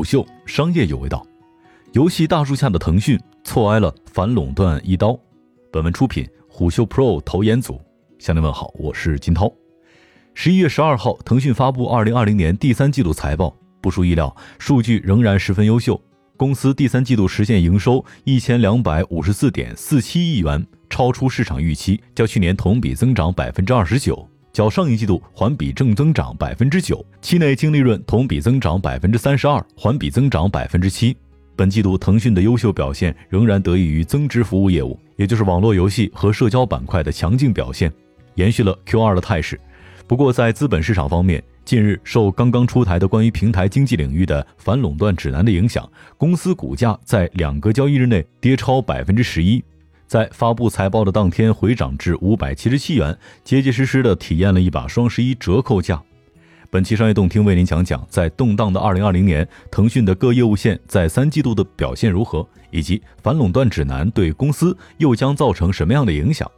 虎嗅商业有味道，游戏大树下的腾讯错挨了反垄断一刀。本文出品虎嗅 Pro 投研组，向您问好，我是金涛。十一月十二号，腾讯发布二零二零年第三季度财报，不出意料，数据仍然十分优秀。公司第三季度实现营收一千两百五十四点四七亿元，超出市场预期，较去年同比增长百分之二十九。较上一季度环比正增长百分之九，期内净利润同比增长百分之三十二，环比增长百分之七。本季度腾讯的优秀表现仍然得益于增值服务业务，也就是网络游戏和社交板块的强劲表现，延续了 Q 二的态势。不过在资本市场方面，近日受刚刚出台的关于平台经济领域的反垄断指南的影响，公司股价在两个交易日内跌超百分之十一。在发布财报的当天回涨至五百七十七元，结结实实的体验了一把双十一折扣价。本期商业动听为您讲讲，在动荡的二零二零年，腾讯的各业务线在三季度的表现如何，以及反垄断指南对公司又将造成什么样的影响。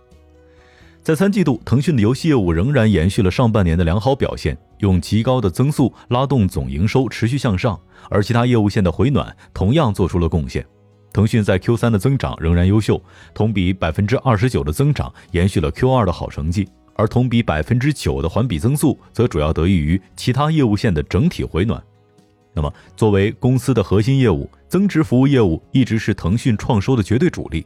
在三季度，腾讯的游戏业务仍然延续了上半年的良好表现，用极高的增速拉动总营收持续向上，而其他业务线的回暖同样做出了贡献。腾讯在 Q 三的增长仍然优秀，同比百分之二十九的增长延续了 Q 二的好成绩，而同比百分之九的环比增速则主要得益于其他业务线的整体回暖。那么，作为公司的核心业务，增值服务业务一直是腾讯创收的绝对主力。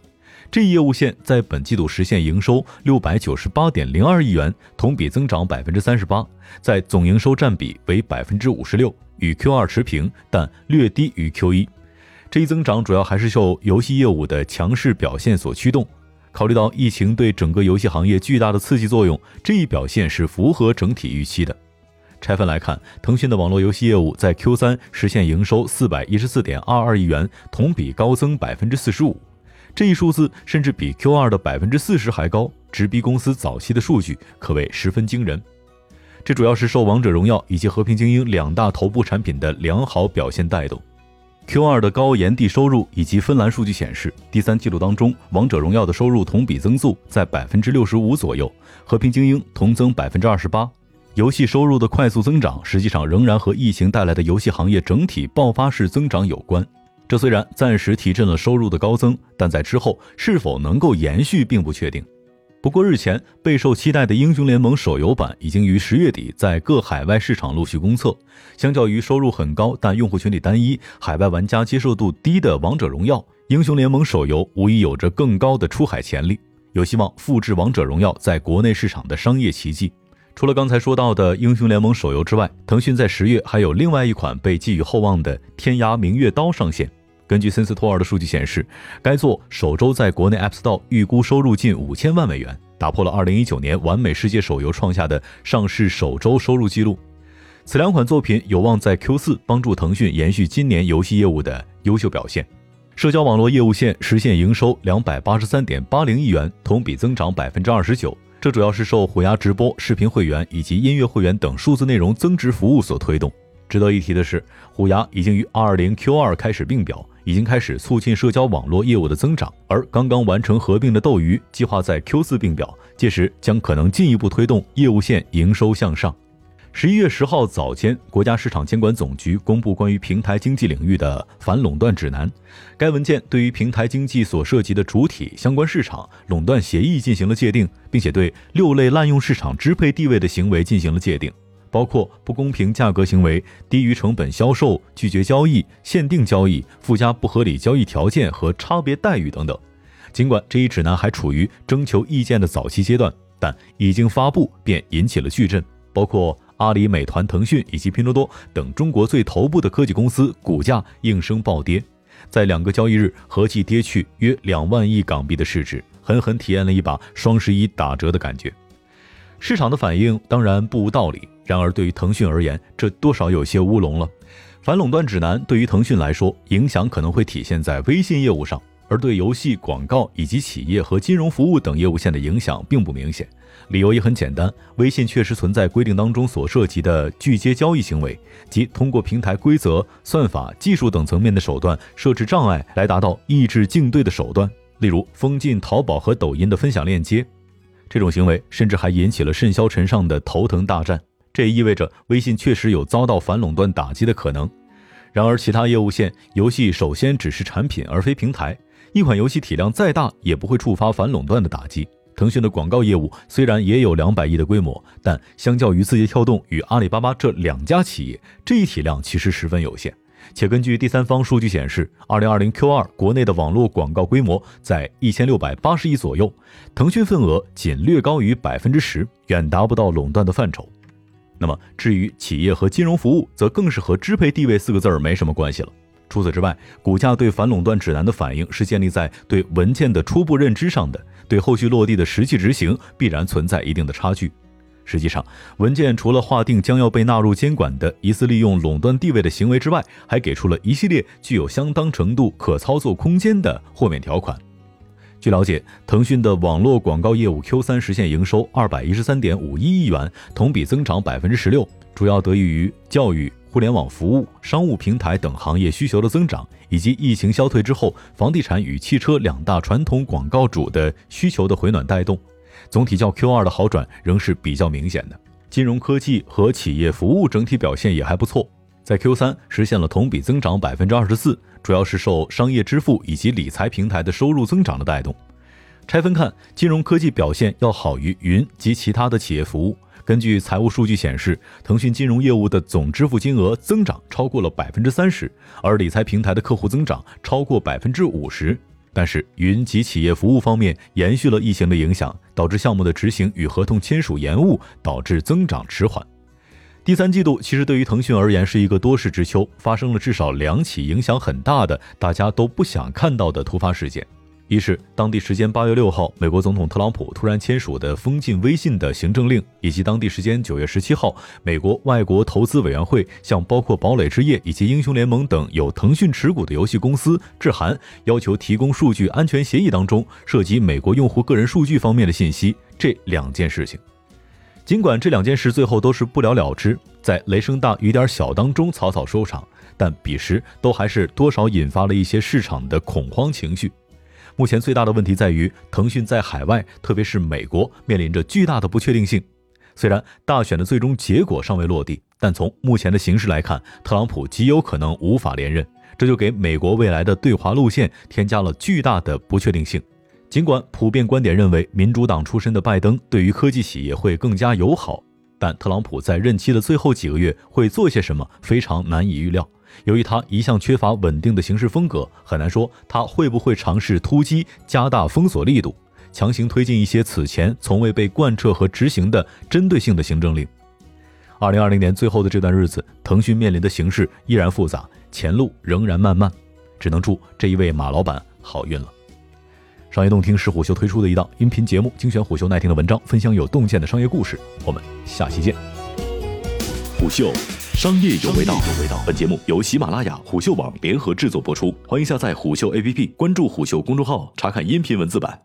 这一业务线在本季度实现营收六百九十八点零二亿元，同比增长百分之三十八，在总营收占比为百分之五十六，与 Q 二持平，但略低于 Q 一。这一增长主要还是受游戏业务的强势表现所驱动。考虑到疫情对整个游戏行业巨大的刺激作用，这一表现是符合整体预期的。拆分来看，腾讯的网络游戏业务在 Q 三实现营收四百一十四点二二亿元，同比高增百分之四十五。这一数字甚至比 Q 二的百分之四十还高，直逼公司早期的数据，可谓十分惊人。这主要是受《王者荣耀》以及《和平精英》两大头部产品的良好表现带动。Q 二的高炎帝收入以及芬兰数据显示，第三季度当中，王者荣耀的收入同比增速在百分之六十五左右，和平精英同增百分之二十八。游戏收入的快速增长，实际上仍然和疫情带来的游戏行业整体爆发式增长有关。这虽然暂时提振了收入的高增，但在之后是否能够延续，并不确定。不过，日前备受期待的《英雄联盟》手游版已经于十月底在各海外市场陆续公测。相较于收入很高但用户群体单一、海外玩家接受度低的《王者荣耀》，《英雄联盟》手游无疑有着更高的出海潜力，有希望复制《王者荣耀》在国内市场的商业奇迹。除了刚才说到的《英雄联盟》手游之外，腾讯在十月还有另外一款被寄予厚望的《天涯明月刀》上线。根据森斯托尔的数据显示，该作首周在国内 App Store 预估收入近五千万美元，打破了2019年完美世界手游创下的上市首周收入纪录。此两款作品有望在 Q4 帮助腾讯延续今年游戏业务的优秀表现。社交网络业务线实现营收两百八十三点八零亿元，同比增长百分之二十九。这主要是受虎牙直播、视频会员以及音乐会员等数字内容增值服务所推动。值得一提的是，虎牙已经于二零 Q 二开始并表。已经开始促进社交网络业务的增长，而刚刚完成合并的斗鱼计划在 Q 四并表，届时将可能进一步推动业务线营收向上。十一月十号早间，国家市场监管总局公布关于平台经济领域的反垄断指南，该文件对于平台经济所涉及的主体、相关市场、垄断协议进行了界定，并且对六类滥用市场支配地位的行为进行了界定。包括不公平价格行为、低于成本销售、拒绝交易、限定交易、附加不合理交易条件和差别待遇等等。尽管这一指南还处于征求意见的早期阶段，但已经发布便引起了巨震。包括阿里、美团、腾讯以及拼多多等中国最头部的科技公司股价应声暴跌，在两个交易日合计跌去约两万亿港币的市值，狠狠体验了一把双十一打折的感觉。市场的反应当然不无道理。然而，对于腾讯而言，这多少有些乌龙了。反垄断指南对于腾讯来说，影响可能会体现在微信业务上，而对游戏、广告以及企业和金融服务等业务线的影响并不明显。理由也很简单，微信确实存在规定当中所涉及的拒接交易行为，即通过平台规则、算法、技术等层面的手段设置障碍，来达到抑制竞对的手段，例如封禁淘宝和抖音的分享链接。这种行为甚至还引起了甚嚣尘上的头疼大战。这也意味着微信确实有遭到反垄断打击的可能。然而，其他业务线游戏首先只是产品而非平台，一款游戏体量再大也不会触发反垄断的打击。腾讯的广告业务虽然也有两百亿的规模，但相较于字节跳动与阿里巴巴这两家企业，这一体量其实十分有限。且根据第三方数据显示，二零二零 Q 二国内的网络广告规模在一千六百八十亿左右，腾讯份额仅略高于百分之十，远达不到垄断的范畴。那么，至于企业和金融服务，则更是和支配地位四个字儿没什么关系了。除此之外，股价对反垄断指南的反应是建立在对文件的初步认知上的。对后续落地的实际执行必然存在一定的差距。实际上，文件除了划定将要被纳入监管的疑似利用垄断地位的行为之外，还给出了一系列具有相当程度可操作空间的豁免条款。据了解，腾讯的网络广告业务 Q 三实现营收二百一十三点五一亿元，同比增长百分之十六，主要得益于教育。互联网服务、商务平台等行业需求的增长，以及疫情消退之后房地产与汽车两大传统广告主的需求的回暖带动，总体较 Q 二的好转仍是比较明显的。金融科技和企业服务整体表现也还不错，在 Q 三实现了同比增长百分之二十四，主要是受商业支付以及理财平台的收入增长的带动。拆分看，金融科技表现要好于云及其他的企业服务。根据财务数据显示，腾讯金融业务的总支付金额增长超过了百分之三十，而理财平台的客户增长超过百分之五十。但是，云及企业服务方面延续了疫情的影响，导致项目的执行与合同签署延误，导致增长迟缓。第三季度其实对于腾讯而言是一个多事之秋，发生了至少两起影响很大的、大家都不想看到的突发事件。一是当地时间八月六号，美国总统特朗普突然签署的封禁微信的行政令，以及当地时间九月十七号，美国外国投资委员会向包括堡垒之夜以及英雄联盟等有腾讯持股的游戏公司致函，要求提供数据安全协议当中涉及美国用户个人数据方面的信息。这两件事情，尽管这两件事最后都是不了了之，在雷声大雨点小当中草草收场，但彼时都还是多少引发了一些市场的恐慌情绪。目前最大的问题在于，腾讯在海外，特别是美国，面临着巨大的不确定性。虽然大选的最终结果尚未落地，但从目前的形势来看，特朗普极有可能无法连任，这就给美国未来的对华路线添加了巨大的不确定性。尽管普遍观点认为，民主党出身的拜登对于科技企业会更加友好，但特朗普在任期的最后几个月会做些什么，非常难以预料。由于他一向缺乏稳定的行事风格，很难说他会不会尝试突击加大封锁力度，强行推进一些此前从未被贯彻和执行的针对性的行政令。二零二零年最后的这段日子，腾讯面临的形势依然复杂，前路仍然漫漫，只能祝这一位马老板好运了。商业洞听是虎嗅推出的一档音频节目，精选虎嗅耐听的文章，分享有洞见的商业故事。我们下期见。虎嗅。商业有味道。本节目由喜马拉雅、虎嗅网联合制作播出，欢迎下载虎嗅 APP，关注虎嗅公众号，查看音频文字版。